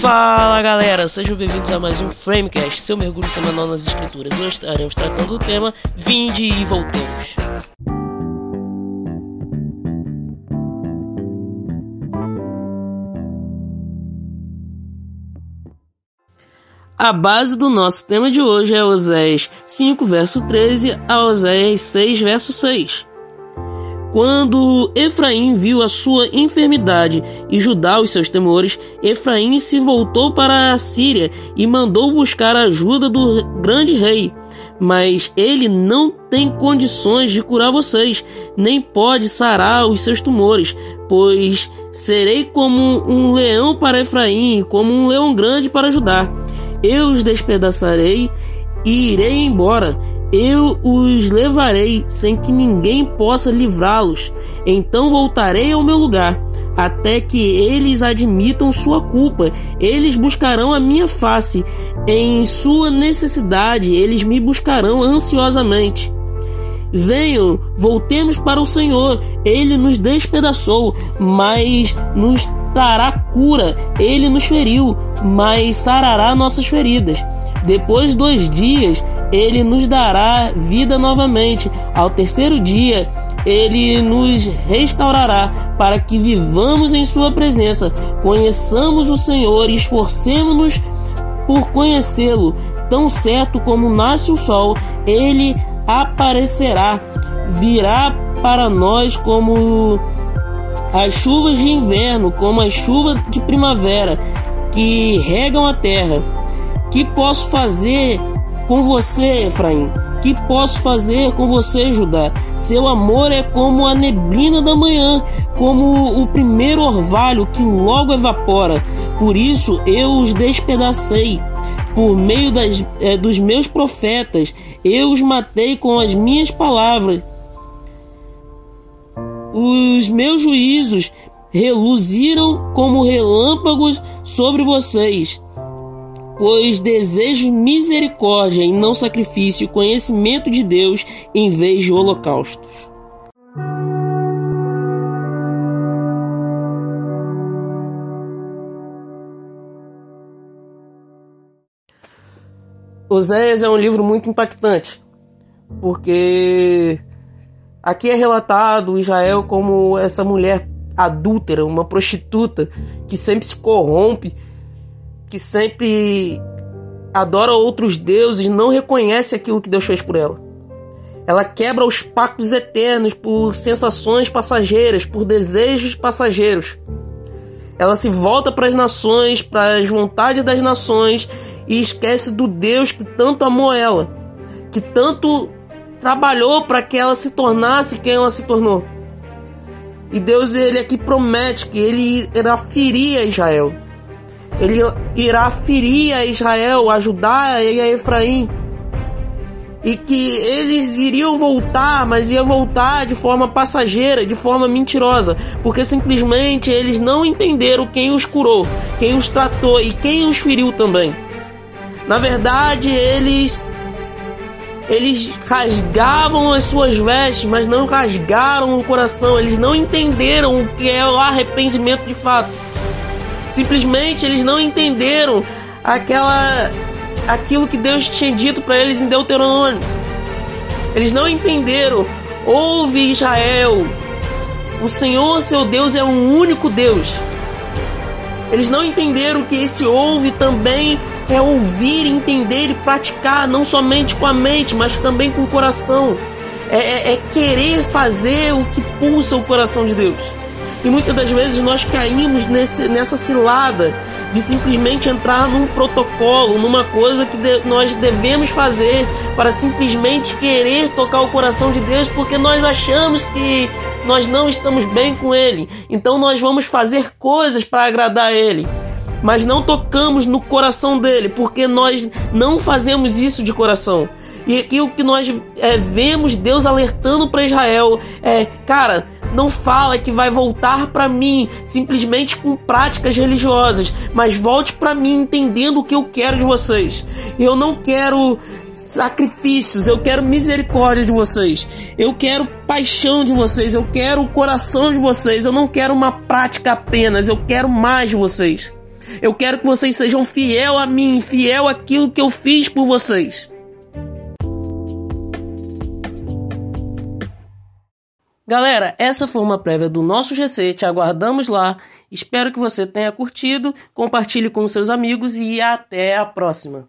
Fala galera, sejam bem-vindos a mais um Framecast, seu mergulho semanal nas escrituras. Hoje estaremos tratando do tema Vinde e Voltemos. A base do nosso tema de hoje é Oséias 5, verso 13 a Oséias 6, verso 6. Quando Efraim viu a sua enfermidade e Judá os seus temores, Efraim se voltou para a Síria e mandou buscar a ajuda do grande rei. Mas ele não tem condições de curar vocês, nem pode sarar os seus tumores, pois serei como um leão para Efraim, como um leão grande para Judá. Eu os despedaçarei e irei embora eu os levarei sem que ninguém possa livrá-los. Então voltarei ao meu lugar, até que eles admitam sua culpa. Eles buscarão a minha face. Em sua necessidade, eles me buscarão ansiosamente. Venham, voltemos para o Senhor. Ele nos despedaçou, mas nos dará cura. Ele nos feriu, mas sarará nossas feridas. Depois de dois dias, ele nos dará vida novamente. Ao terceiro dia, ele nos restaurará para que vivamos em Sua presença, conheçamos o Senhor e esforcemos-nos por conhecê-lo. Tão certo como nasce o sol, ele aparecerá, virá para nós como as chuvas de inverno, como as chuvas de primavera que regam a terra. Que posso fazer com você, Efraim? Que posso fazer com você, Judá? Seu amor é como a neblina da manhã, como o primeiro orvalho que logo evapora. Por isso eu os despedacei. Por meio das, é, dos meus profetas, eu os matei com as minhas palavras. Os meus juízos reluziram como relâmpagos sobre vocês pois desejo misericórdia e não sacrifício, conhecimento de Deus em vez de holocaustos. Oséias é um livro muito impactante, porque aqui é relatado Israel como essa mulher adúltera, uma prostituta que sempre se corrompe que sempre adora outros deuses, não reconhece aquilo que Deus fez por ela. Ela quebra os pactos eternos por sensações passageiras, por desejos passageiros. Ela se volta para as nações, para as vontades das nações e esquece do Deus que tanto amou ela, que tanto trabalhou para que ela se tornasse quem ela se tornou. E Deus ele aqui promete que ele irá ferir a Israel ele irá ferir a Israel, a Judá e a Efraim. E que eles iriam voltar, mas ia voltar de forma passageira, de forma mentirosa, porque simplesmente eles não entenderam quem os curou, quem os tratou e quem os feriu também. Na verdade, eles eles rasgavam as suas vestes, mas não rasgaram o coração. Eles não entenderam o que é o arrependimento de fato. Simplesmente eles não entenderam aquela aquilo que Deus tinha dito para eles em Deuteronômio. Eles não entenderam. Ouve Israel. O Senhor, seu Deus, é um único Deus. Eles não entenderam que esse ouve também é ouvir, entender e praticar, não somente com a mente, mas também com o coração. É, é, é querer fazer o que pulsa o coração de Deus. E muitas das vezes nós caímos nesse, nessa cilada de simplesmente entrar num protocolo, numa coisa que de, nós devemos fazer para simplesmente querer tocar o coração de Deus porque nós achamos que nós não estamos bem com Ele. Então nós vamos fazer coisas para agradar Ele. Mas não tocamos no coração dele, porque nós não fazemos isso de coração. E aqui o que nós é, vemos Deus alertando para Israel é, cara, não fala que vai voltar para mim simplesmente com práticas religiosas, mas volte para mim entendendo o que eu quero de vocês. Eu não quero sacrifícios, eu quero misericórdia de vocês, eu quero paixão de vocês, eu quero o coração de vocês, eu não quero uma prática apenas, eu quero mais de vocês. Eu quero que vocês sejam fiel a mim, fiel àquilo que eu fiz por vocês. Galera, essa foi uma prévia do nosso GC, te aguardamos lá. Espero que você tenha curtido, compartilhe com seus amigos e até a próxima.